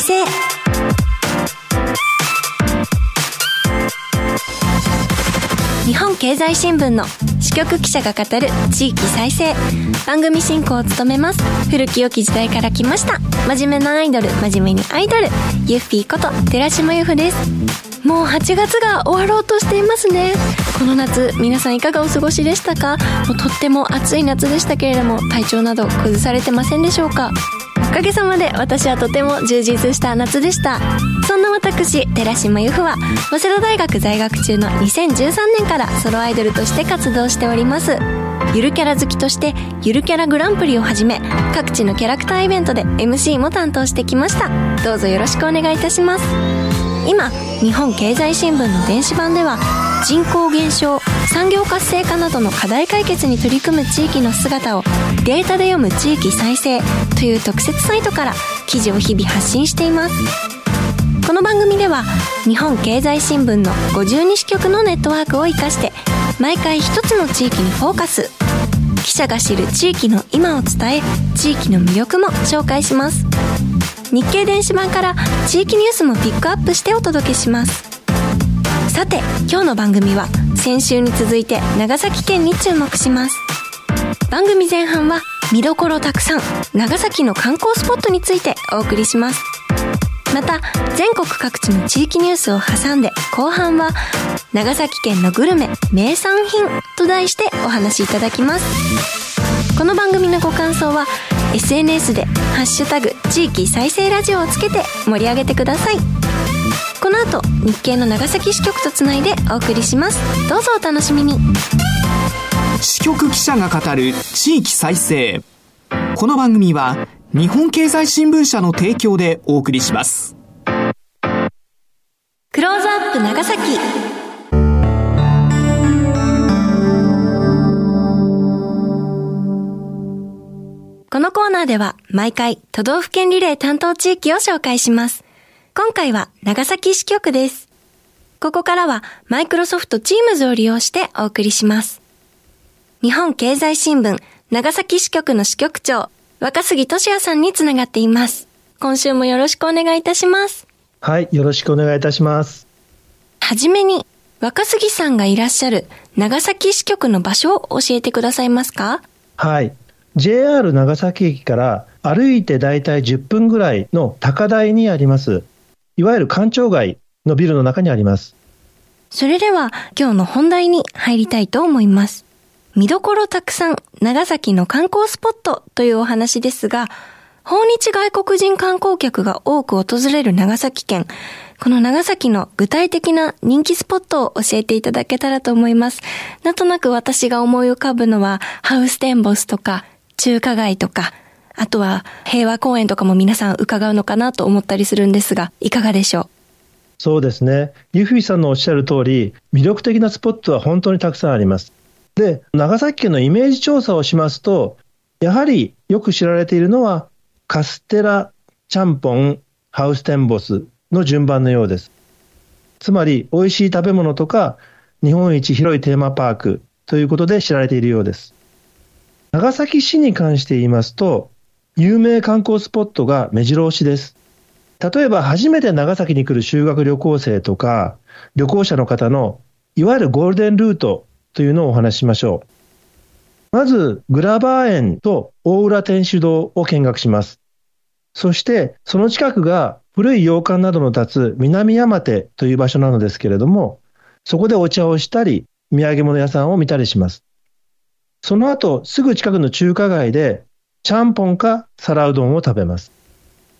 生日本経済新聞の支局記者が語る地域再生。番組進行を務めます。古き良き時代から来ました。真面目なアイドル真面目にアイドル。ゆっぴーこと寺島由布です。もう8月が終わろうとしていますね。この夏皆さんいかがお過ごしでしたか？もうとっても暑い夏でしたけれども体調など崩されてませんでしょうか？おかげさまで私はとても充実した夏でした。そんな私寺島由布は早稲田大学在学中の2013年からソロアイドルとして活動しております。ゆるキャラ好きとしてゆるキャラグランプリをはじめ各地のキャラクターイベントで MC も担当してきました。どうぞよろしくお願いいたします。今日本経済新聞の電子版では人口減少産業活性化などの課題解決に取り組む地域の姿をデータで読む地域再生という特設サイトから記事を日々発信しています。この番組では日本経済新聞の52支局のネットワークを生かして毎回一つの地域にフォーカス。記者が知る地域の今を伝え地域の魅力も紹介します。日経電子版から地域ニュースもピックアップしてお届けします。さて今日の番組は先週に続いて長崎県に注目します。番組前半は見どころたくさん長崎の観光スポットについてお送りします。また全国各地の地域ニュースを挟んで後半は長崎県のグルメ名産品と題してお話しいただきます。この番組のご感想は SNS で「ハッシュタグ地域再生ラジオ」をつけて盛り上げてください。この後日経の長崎支局とつないでお送りします。どうぞお楽しみに。支局記者が語る地域再生。この番組は日本経済新聞社の提供でお送りします。クローズアップ長崎。このコーナーでは毎回都道府県リレー担当地域を紹介します今回は長崎支局です。ここからはマイクロソフト Teams を利用してお送りします。日本経済新聞長崎支局の支局長、若杉俊也さんにつながっています。今週もよろしくお願いいたします。はい、よろしくお願いいたします。はじめに、若杉さんがいらっしゃる長崎支局の場所を教えてくださいますか？はい。JR 長崎駅から歩いてだいたい10分ぐらいの高台にありますいわゆる官庁街のビルの中にあります。それでは今日の本題に入りたいと思います。見どころたくさん、長崎の観光スポットというお話ですが、訪日外国人観光客が多く訪れる長崎県。この長崎の具体的な人気スポットを教えていただけたらと思います。なんとなく私が思い浮かぶのは、ハウステンボスとか、中華街とか、あとは平和公園とかも皆さん伺うのかなと思ったりするんですが、いかがでしょう？そうですね。ユフィさんのおっしゃる通り、魅力的なスポットは本当にたくさんあります。で、長崎県のイメージ調査をしますと、やはりよく知られているのは、カステラ、ちゃんぽん、ハウステンボスの順番のようです。つまり、美味しい食べ物とか、日本一広いテーマパークということで知られているようです。長崎市に関して言いますと、有名観光スポットが目白押しです。例えば初めて長崎に来る修学旅行生とか旅行者の方のいわゆるゴールデンルートというのをお話ししましょう。まずグラバー園と大浦天主堂を見学します。そしてその近くが古い洋館などの立つ南山手という場所なのですけれども、そこでお茶をしたり土産物屋さんを見たりします。その後すぐ近くの中華街でちゃんぽんか皿うどんを食べます。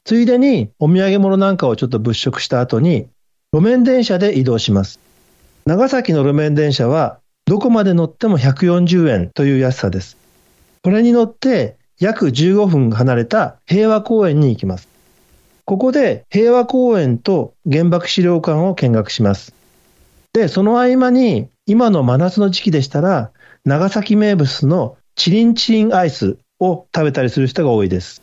ついでにお土産物なんかをちょっと物色した後に路面電車で移動します。長崎の路面電車はどこまで乗っても140円という安さです。これに乗って約15分離れた平和公園に行きます。ここで平和公園と原爆資料館を見学します。で、その合間に今の真夏の時期でしたら長崎名物のチリンチリンアイスを食べたりする人が多いです。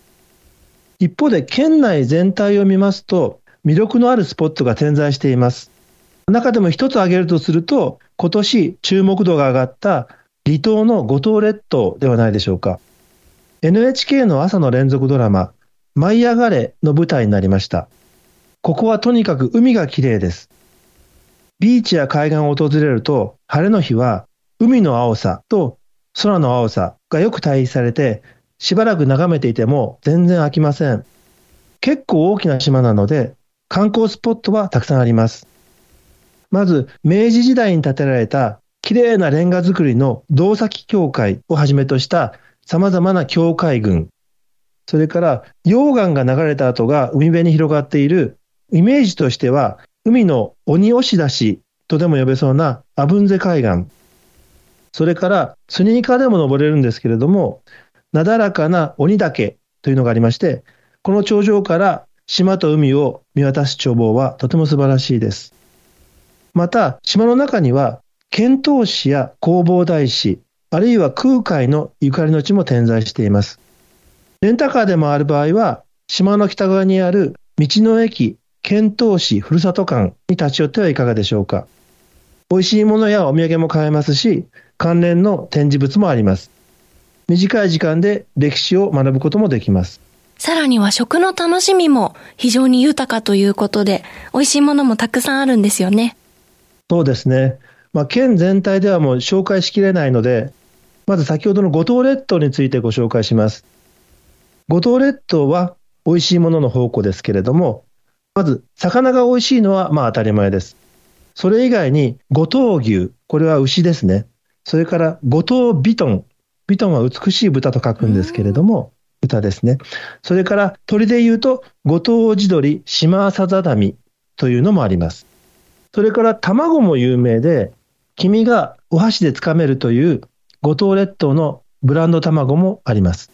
一方で県内全体を見ますと魅力のあるスポットが点在しています。中でも一つ挙げるとすると今年注目度が上がった離島の五島列島ではないでしょうか。NHK の朝の連続ドラマ舞い上がれの舞台になりました。ここはとにかく海が綺麗です。ビーチや海岸を訪れると、晴れの日は海の青さと空の青さがよく対比されて、しばらく眺めていても全然飽きません。結構大きな島なので、観光スポットはたくさんあります。まず、明治時代に建てられた綺麗なレンガ造りの道崎教会をはじめとした様々な教会群、それから溶岩が流れた後が海辺に広がっているイメージとしては海の鬼押し出しとでも呼べそうなアブンゼ海岸、それからスニーカーでも登れるんですけれども、なだらかな鬼岳というのがありまして、この頂上から島と海を見渡す眺望はとても素晴らしいです。また、島の中には、遣唐使や弘法大師、あるいは空海のゆかりの地も点在しています。レンタカーでもある場合は、島の北側にある道の駅遣唐使ふるさと館に立ち寄ってはいかがでしょうか。美味しいものやお土産も買えますし、関連の展示物もあります。短い時間で歴史を学ぶこともできます。さらには食の楽しみも非常に豊かということで、美味しいものもたくさんあるんですよね。そうですね。まあ、県全体ではもう紹介しきれないので、まず先ほどの五島列島についてご紹介します。五島列島は美味しいものの宝庫ですけれども、まず魚が美味しいのはまあ当たり前です。それ以外に五島牛、これは牛ですね。それから五島ビトン。ビトンは美しい豚と書くんですけれども、豚ですね。それから鳥で言うと、五島地鶏、島さざだみというのもあります。それから卵も有名で、黄身がお箸でつかめるという五島列島のブランド卵もあります。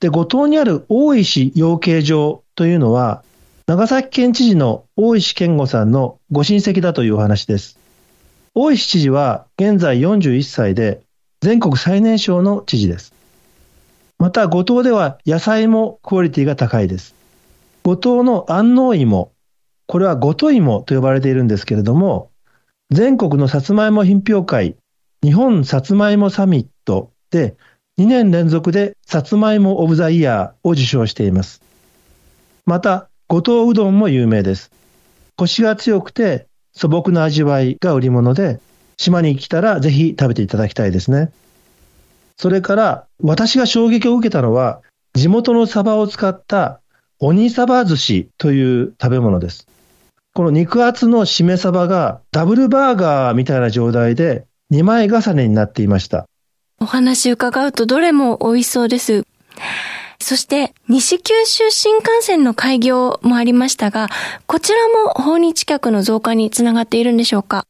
で、五島にある大石養鶏場というのは、長崎県知事の大石健吾さんのご親戚だというお話です。大石知事は現在41歳で全国最年少の知事です。また、五島では野菜もクオリティが高いです。五島の安納芋、これは五島芋と呼ばれているんですけれども、全国のさつまいも品評会、日本さつまいもサミットで2年連続でさつまいもオブザイヤーを受賞しています。また、五島うどんも有名です。コシが強くて素朴な味わいが売り物で、島に来たらぜひ食べていただきたいですね。それから私が衝撃を受けたのは地元のサバを使った鬼サバ寿司という食べ物です。この肉厚のしめ鯖がダブルバーガーみたいな状態で2枚重ねになっていました。お話伺うとどれも美味しそうです。そして、西九州新幹線の開業もありましたが、こちらも訪日客の増加につながっているんでしょうか？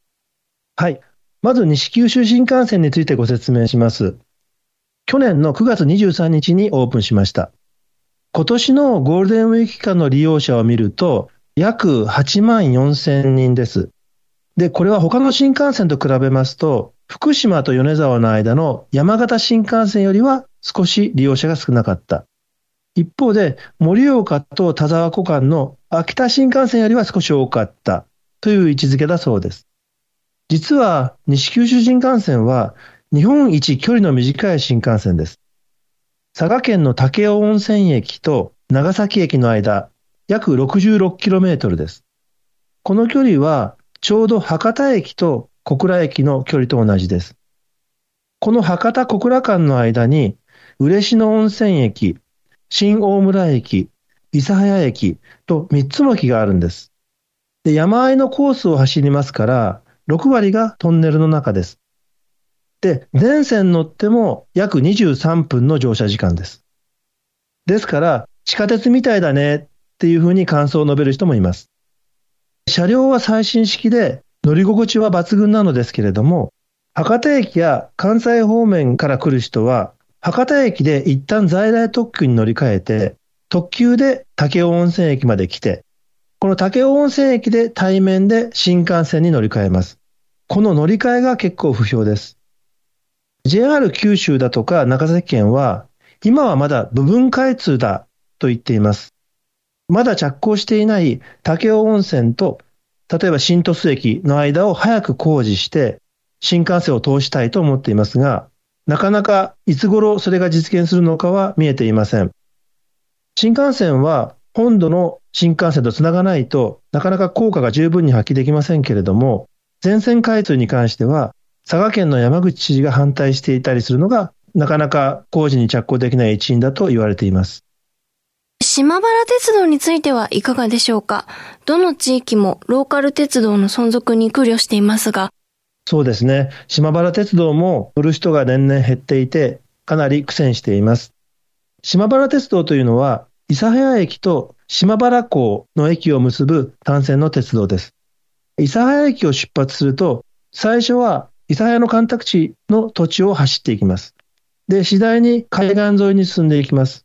はい。まず西九州新幹線についてご説明します。去年の9月23日にオープンしました。今年のゴールデンウィーク期間の利用者を見ると、約8万4千人です。で、これは他の新幹線と比べますと、福島と米沢の間の山形新幹線よりは少し利用者が少なかった。一方で、盛岡と田沢湖間の秋田新幹線よりは少し多かったという位置づけだそうです。実は西九州新幹線は日本一距離の短い新幹線です。佐賀県の武雄温泉駅と長崎駅の間、約 66km です。この距離はちょうど博多駅と小倉駅の距離と同じです。この博多小倉間の間に嬉野温泉駅、新大村駅、諫早駅と3つの駅があるんです。で山あいのコースを走りますから、6割がトンネルの中です。で、全線乗っても約23分の乗車時間です。ですから、地下鉄みたいだねっていうふうに感想を述べる人もいます。車両は最新式で乗り心地は抜群なのですけれども、博多駅や関西方面から来る人は、博多駅で一旦在来特急に乗り換えて、特急で武雄温泉駅まで来て、この武雄温泉駅で対面で新幹線に乗り換えます。この乗り換えが結構不評です。JR 九州だとか長崎県は、今はまだ部分開通だと言っています。まだ着工していない武雄温泉と、例えば新鳥栖駅の間を早く工事して、新幹線を通したいと思っていますが、なかなかいつ頃それが実現するのかは見えていません。新幹線は本土の新幹線とつながないとなかなか効果が十分に発揮できませんけれども、全線開通に関しては、佐賀県の山口知事が反対していたりするのが、なかなか工事に着工できない一因だと言われています。島原鉄道についてはいかがでしょうか？どの地域もローカル鉄道の存続に苦慮していますが。そうですね。島原鉄道も乗る人が年々減っていて、かなり苦戦しています。島原鉄道というのは、諫早駅と島原港の駅を結ぶ単線の鉄道です。諫早駅を出発すると、最初は諫早の干拓地の土地を走っていきます。で、次第に海岸沿いに進んでいきます。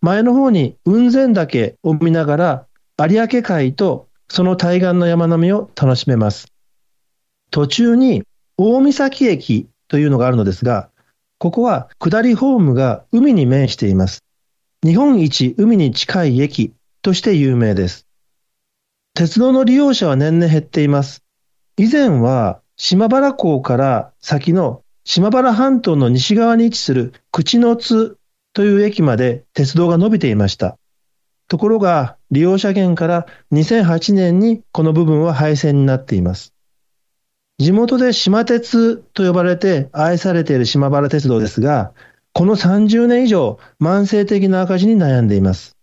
前の方に雲仙岳を見ながら有明海とその対岸の山並みを楽しめます。途中に大岬駅というのがあるのですが、ここは下りホームが海に面しています。日本一海に近い駅として有名です。鉄道の利用者は年々減っています。以前は島原港から先の島原半島の西側に位置する口の津という駅まで鉄道が伸びていました。ところが、利用者減から2008年にこの部分は廃線になっています。地元で島鉄と呼ばれて愛されている島原鉄道ですが、この30年以上、慢性的な赤字に悩んでいます。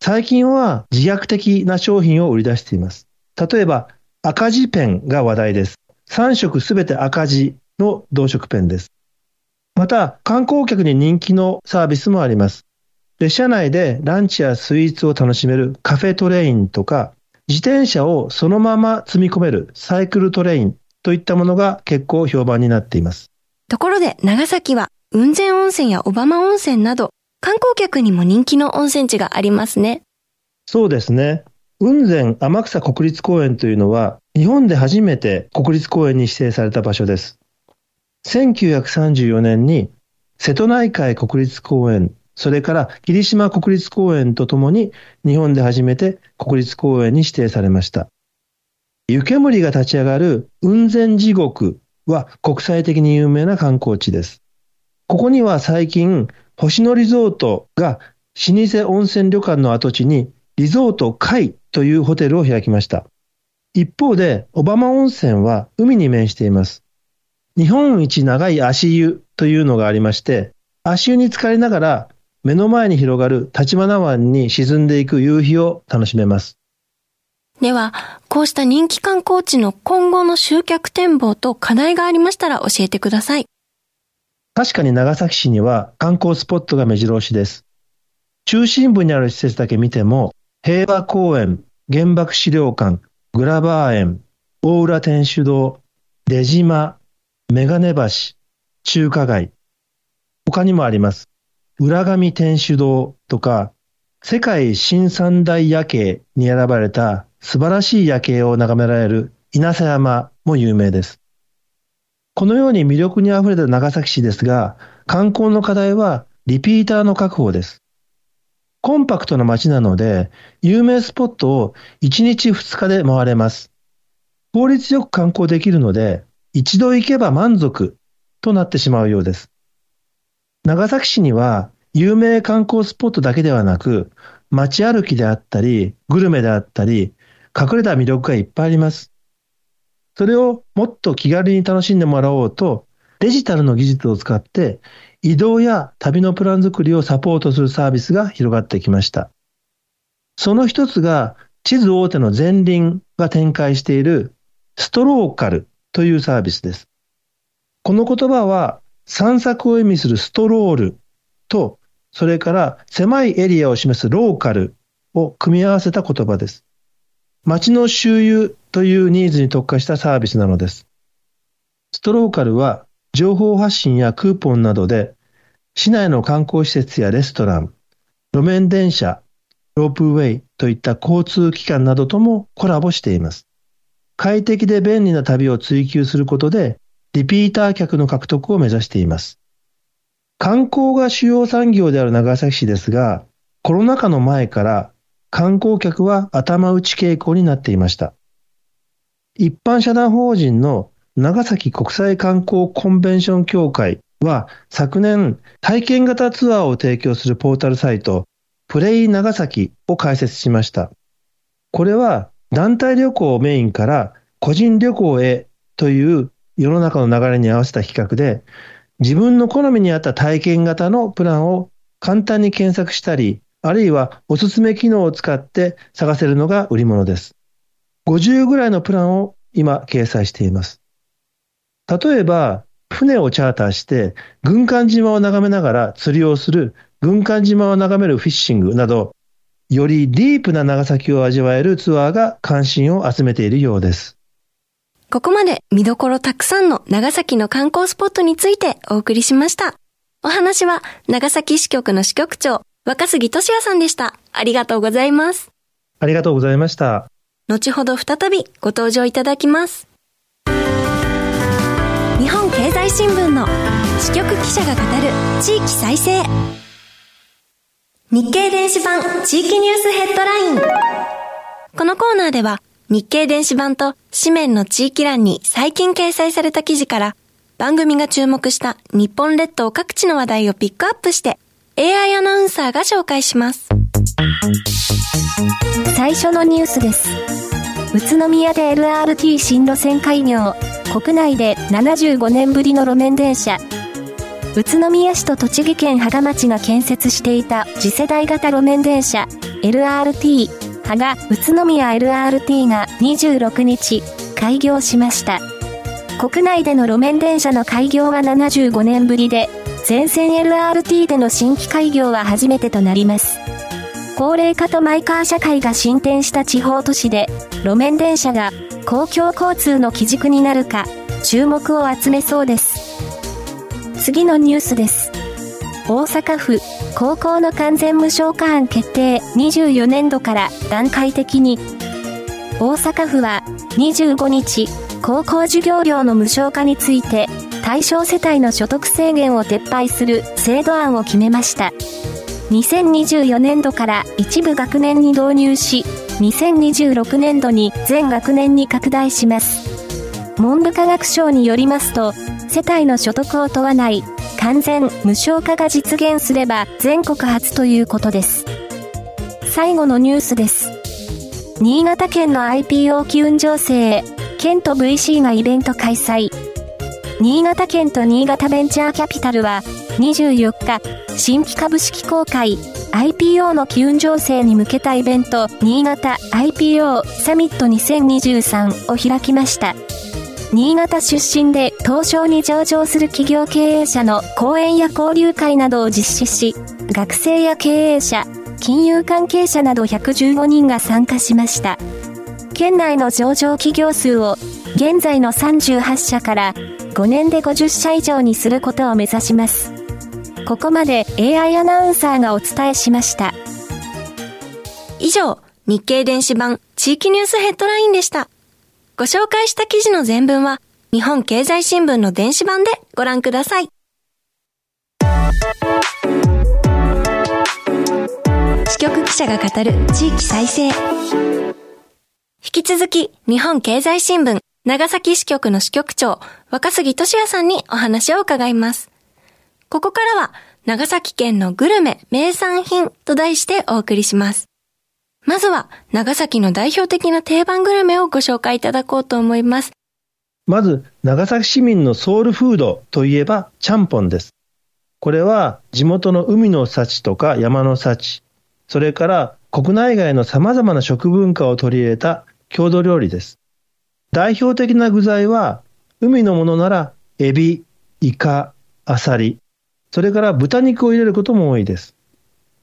最近は自虐的な商品を売り出しています。例えば、赤字ペンが話題です。3色すべて赤字の同色ペンです。また、観光客に人気のサービスもあります。列車内でランチやスイーツを楽しめるカフェトレインとか、自転車をそのまま積み込めるサイクルトレインといったものが結構評判になっています。ところで、長崎は雲仙温泉や小浜温泉など、観光客にも人気の温泉地がありますね。そうですね。雲仙天草国立公園というのは、日本で初めて国立公園に指定された場所です。1934年に瀬戸内海国立公園、それから霧島国立公園とともに日本で初めて国立公園に指定されました。湯煙が立ち上がる雲仙地獄は国際的に有名な観光地です。ここには最近、星野リゾートが老舗温泉旅館の跡地にリゾート海というホテルを開きました。一方で、小浜温泉は海に面しています。日本一長い足湯というのがありまして、足湯に浸かりながら目の前に広がる立花湾に沈んでいく夕日を楽しめます。では、こうした人気観光地の今後の集客展望と課題がありましたら教えてください。確かに長崎市には観光スポットが目白押しです。中心部にある施設だけ見ても、平和公園、原爆資料館、グラバー園、大浦天主堂、出島、メガネ橋、中華街、他にもあります。浦上天主堂とか、世界新三大夜景に選ばれた素晴らしい夜景を眺められる稲佐山も有名です。このように魅力に溢れた長崎市ですが、観光の課題はリピーターの確保です。コンパクトな街なので、有名スポットを1日2日で回れます。効率よく観光できるので、一度行けば満足となってしまうようです。長崎市には有名観光スポットだけではなく、街歩きであったり、グルメであったり、隠れた魅力がいっぱいあります。それをもっと気軽に楽しんでもらおうと、デジタルの技術を使って移動や旅のプラン作りをサポートするサービスが広がってきました。その一つが地図大手の前輪が展開しているストローカルというサービスです。この言葉は散策を意味するストロールと、それから狭いエリアを示すローカルを組み合わせた言葉です。街の周遊というニーズに特化したサービスなのです。ストローカルは情報発信やクーポンなどで市内の観光施設やレストラン、路面電車、ロープウェイといった交通機関などともコラボしています。快適で便利な旅を追求することで、リピーター客の獲得を目指しています。観光が主要産業である長崎市ですが、コロナ禍の前から観光客は頭打ち傾向になっていました。一般社団法人の長崎国際観光コンベンション協会は昨年体験型ツアーを提供するポータルサイトプレイ長崎を開設しました。これは団体旅行をメインから個人旅行へという世の中の流れに合わせた企画で、自分の好みに合った体験型のプランを簡単に検索したり、あるいはおすすめ機能を使って探せるのが売り物です。50ぐらいのプランを今掲載しています。例えば、船をチャーターして、軍艦島を眺めながら釣りをする、軍艦島を眺めるフィッシングなど、よりディープな長崎を味わえるツアーが関心を集めているようです。ここまで見どころたくさんの長崎の観光スポットについてお送りしました。お話は長崎支局の支局長、若杉俊也さんでした。ありがとうございます。ありがとうございました。後ほど再びご登場いただきます。日本経済新聞の支局記者が語る地域再生。日経電子版地域ニュースヘッドライン。このコーナーでは日経電子版と紙面の地域欄に最近掲載された記事から番組が注目した日本列島各地の話題をピックアップして AI アナウンサーが紹介します。最初のニュースです。宇都宮で LRT 新路線開業。国内で75年ぶりの路面電車。宇都宮市と栃木県芳賀町が建設していた次世代型路面電車 LRT 派が宇都宮 LRT が26日開業しました。国内での路面電車の開業は75年ぶりで、全線 LRT での新規開業は初めてとなります。高齢化とマイカー社会が進展した地方都市で、路面電車が公共交通の基軸になるか、注目を集めそうです。次のニュースです。大阪府高校の完全無償化案決定24年度から段階的に大阪府は25日高校授業料の無償化について対象世帯の所得制限を撤廃する制度案を決めました2024年度から一部学年に導入し2026年度に全学年に拡大します。文部科学省によりますと世帯の所得を問わない完全無償化が実現すれば全国初ということです。最後のニュースです。新潟県の IPO 機運情勢県と VC がイベント開催。新潟県と新潟ベンチャーキャピタルは24日、新規株式公開 IPO の機運情勢に向けたイベント新潟 IPO サミット2023を開きました。新潟出身で東証に上場する企業経営者の講演や交流会などを実施し、学生や経営者、金融関係者など115人が参加しました。県内の上場企業数を現在の38社から5年で50社以上にすることを目指します。ここまで AI アナウンサーがお伝えしました。以上、日経電子版地域ニュースヘッドラインでした。ご紹介した記事の全文は、日本経済新聞の電子版でご覧ください。支局記者が語る地域再生。引き続き、日本経済新聞長崎支局の支局長、若杉俊也さんにお話を伺います。ここからは、長崎県のグルメ名産品と題してお送りします。まずは、長崎の代表的な定番グルメをご紹介いただこうと思います。まず、長崎市民のソウルフードといえば、ちゃんぽんです。これは、地元の海の幸とか山の幸、それから国内外の様々な食文化を取り入れた郷土料理です。代表的な具材は、海のものなら、エビ、イカ、アサリ、それから豚肉を入れることも多いです。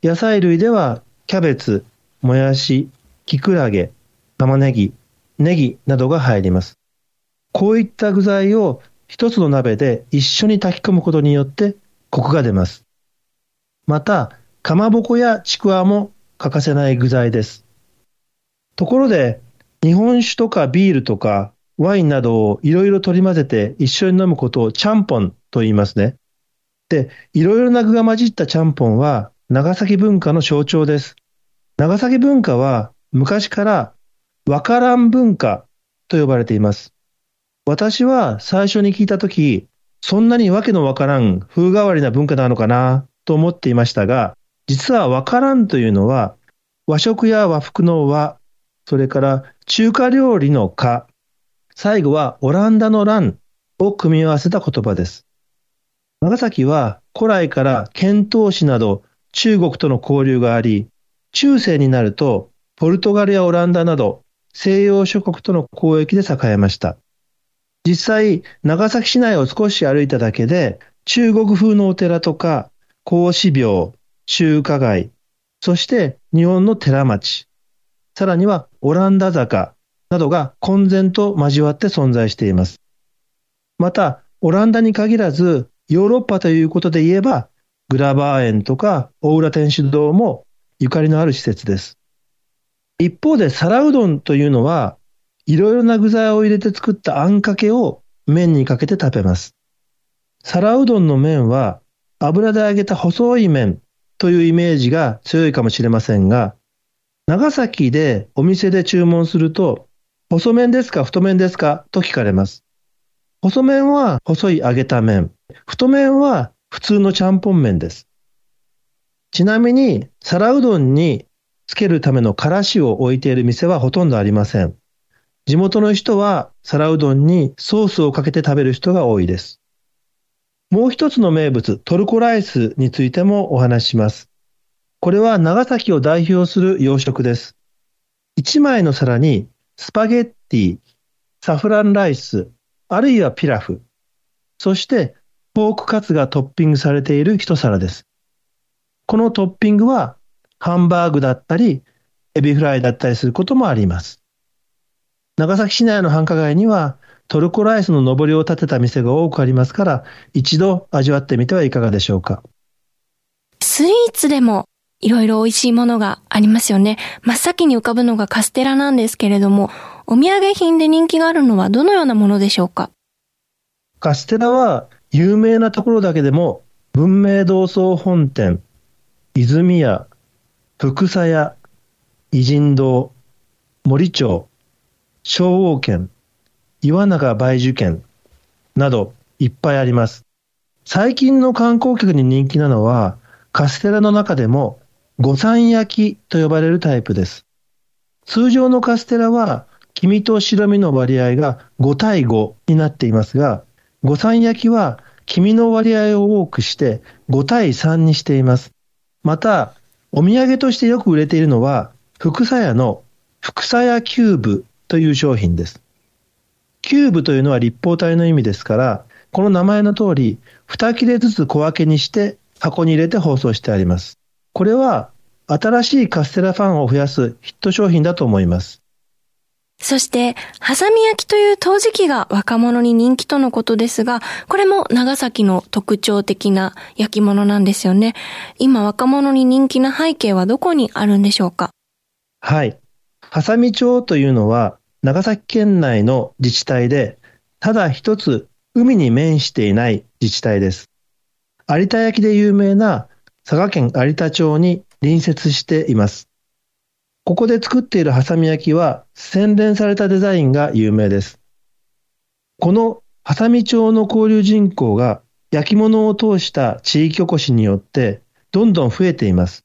野菜類では、キャベツ、もやし、きくらげ、玉ねぎ、ネギなどが入ります。こういった具材を一つの鍋で一緒に炊き込むことによってコクが出ます。また、かまぼこやちくわも欠かせない具材です。ところで、日本酒とかビールとかワインなどをいろいろ取り混ぜて一緒に飲むことをちゃんぽんと言いますね。で、いろいろな具が混じったちゃんぽんは長崎文化の象徴です。長崎文化は昔からわからん文化と呼ばれています。私は最初に聞いたとき、そんなにわけのわからん風変わりな文化なのかなと思っていましたが、実はわからんというのは、和食や和服の和、それから中華料理の家、最後はオランダの乱を組み合わせた言葉です。長崎は古来から遣唐使など中国との交流があり、中世になるとポルトガルやオランダなど西洋諸国との交易で栄えました。実際、長崎市内を少し歩いただけで、中国風のお寺とか、孔子廟、中華街、そして日本の寺町、さらにはオランダ坂などが混然と交わって存在しています。また、オランダに限らず、ヨーロッパということで言えば、グラバー園とか大浦天主堂もゆかりのある施設です。一方で皿うどんというのは、いろいろな具材を入れて作ったあんかけを麺にかけて食べます。皿うどんの麺は油で揚げた細い麺というイメージが強いかもしれませんが、長崎でお店で注文すると、細麺ですか太麺ですかと聞かれます。細麺は細い揚げた麺。太麺は普通のちゃんぽん麺です。ちなみに、皿うどんにつけるためのからしを置いている店はほとんどありません。地元の人は皿うどんにソースをかけて食べる人が多いです。もう一つの名物、トルコライスについてもお話しします。これは長崎を代表する洋食です。一枚の皿にスパゲッティ、サフランライス、あるいはピラフ、そしてポークカツがトッピングされている一皿です。このトッピングはハンバーグだったり、エビフライだったりすることもあります。長崎市内の繁華街にはトルコライスの上りを立てた店が多くありますから、一度味わってみてはいかがでしょうか。スイーツでもいろいろ美味しいものがありますよね。真っ先に浮かぶのがカステラなんですけれども、お土産品で人気があるのはどのようなものでしょうか？カステラは有名なところだけでも、文明堂総本店、泉屋、福佐屋、偉人堂、森町、昭王県、岩永梅樹県などいっぱいあります。最近の観光客に人気なのは、カステラの中でも、五三焼きと呼ばれるタイプです。通常のカステラは、黄身と白身の割合が5対5になっていますが、五三焼きは黄身の割合を多くして5対3にしています。また、お土産としてよく売れているのは、福さ屋の福さ屋キューブという商品です。キューブというのは立方体の意味ですから、この名前の通り、2切れずつ小分けにして箱に入れて包装してあります。これは新しいカステラファンを増やすヒット商品だと思います。そして、ハサミ焼きという陶磁器が若者に人気とのことですが、これも長崎の特徴的な焼き物なんですよね。今若者に人気な背景はどこにあるんでしょうか？はい。ハサミ町というのは、長崎県内の自治体で、ただ一つ海に面していない自治体です。有田焼で有名な佐賀県有田町に隣接しています。ここで作っているハサミ焼きは洗練されたデザインが有名です。このハサミ町の交流人口が焼き物を通した地域おこしによってどんどん増えています。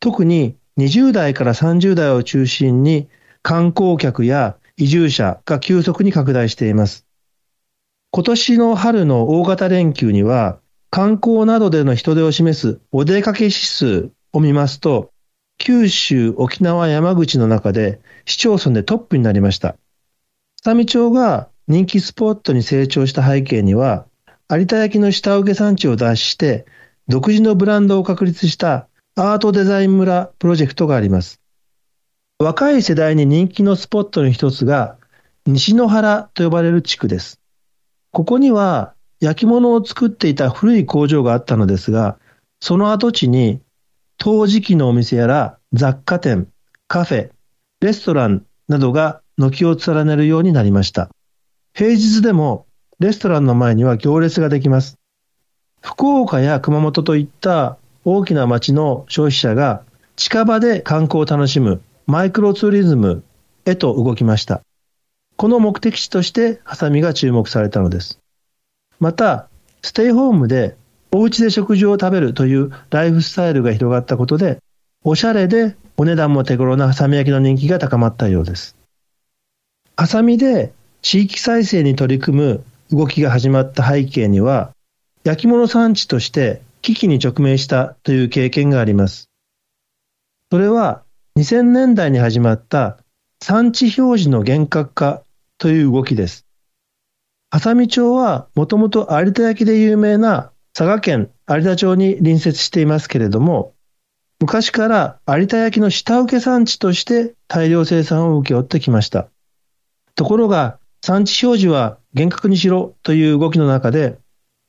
特に20代から30代を中心に観光客や移住者が急速に拡大しています。今年の春の大型連休には観光などでの人手を示すお出かけ指数を見ますと九州、沖縄、山口の中で市町村でトップになりました。佐美町が人気スポットに成長した背景には、有田焼の下請け産地を脱して、独自のブランドを確立したアートデザイン村プロジェクトがあります。若い世代に人気のスポットの一つが、西野原と呼ばれる地区です。ここには焼き物を作っていた古い工場があったのですが、その跡地に陶磁器のお店やら雑貨店、カフェ、レストランなどが軒を連ねるようになりました。平日でもレストランの前には行列ができます。福岡や熊本といった大きな町の消費者が近場で観光を楽しむマイクロツーリズムへと動きました。この目的地としてハサミが注目されたのです。また、ステイホームでお家で食事を食べるというライフスタイルが広がったことで、おしゃれでお値段も手頃なハサミ焼きの人気が高まったようです。ハサミで地域再生に取り組む動きが始まった背景には、焼き物産地として危機に直面したという経験があります。それは2000年代に始まった産地表示の厳格化という動きです。ハサミ町はもともと有田焼で有名な佐賀県有田町に隣接していますけれども、昔から有田焼の下請け産地として大量生産を請け負ってきました。ところが、産地表示は厳格にしろという動きの中で、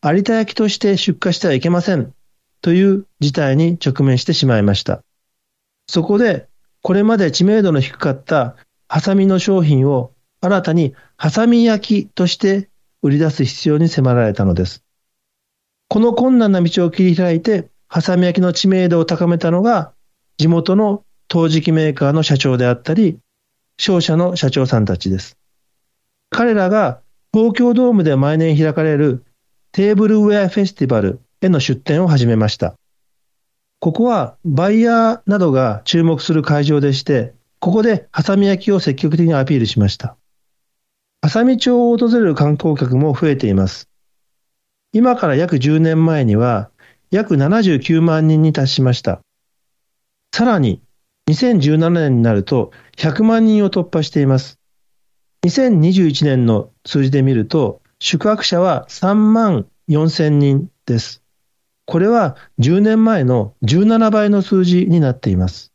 有田焼として出荷してはいけませんという事態に直面してしまいました。そこで、これまで知名度の低かったハサミの商品を新たにハサミ焼きとして売り出す必要に迫られたのです。この困難な道を切り開いて、ハサミ焼きの知名度を高めたのが、地元の陶磁器メーカーの社長であったり、商社の社長さんたちです。彼らが東京ドームで毎年開かれるテーブルウェアフェスティバルへの出展を始めました。ここはバイヤーなどが注目する会場でして、ここでハサミ焼きを積極的にアピールしました。ハサミ町を訪れる観光客も増えています。今から約10年前には約79万人に達しました。さらに2017年になると100万人を突破しています。2021年の数字で見ると宿泊者は3万4000人です。これは10年前の17倍の数字になっています。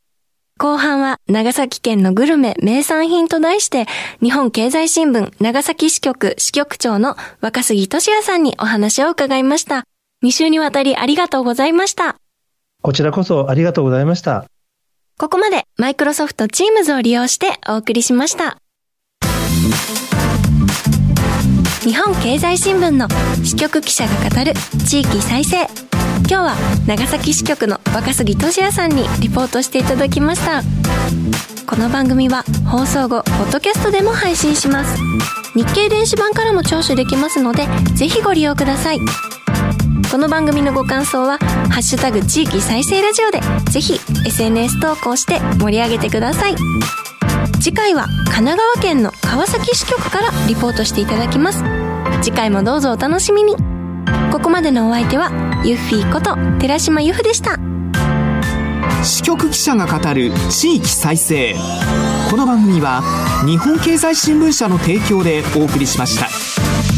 後半は長崎県のグルメ名産品と題して日本経済新聞長崎支局支局長の若杉俊也さんにお話を伺いました。2週にわたりありがとうございました。こちらこそありがとうございました。ここまでマイクロソフト Teams を利用してお送りしました。日本経済新聞の支局記者が語る地域再生。今日は長崎支局の若杉俊也さんにリポートしていただきました。この番組は放送後ポッドキャストでも配信します。日経電子版からも聴取できますのでぜひご利用ください。この番組のご感想は「ハッシュタグ地域再生ラジオ」でぜひ SNS 投稿して盛り上げてください。次回は神奈川県の川崎支局からリポートしていただきます。次回もどうぞお楽しみに。ここまでのお相手はユッフィーこと寺島由布でした支局記者が語る地域再生この番組は日本経済新聞社の提供でお送りしました。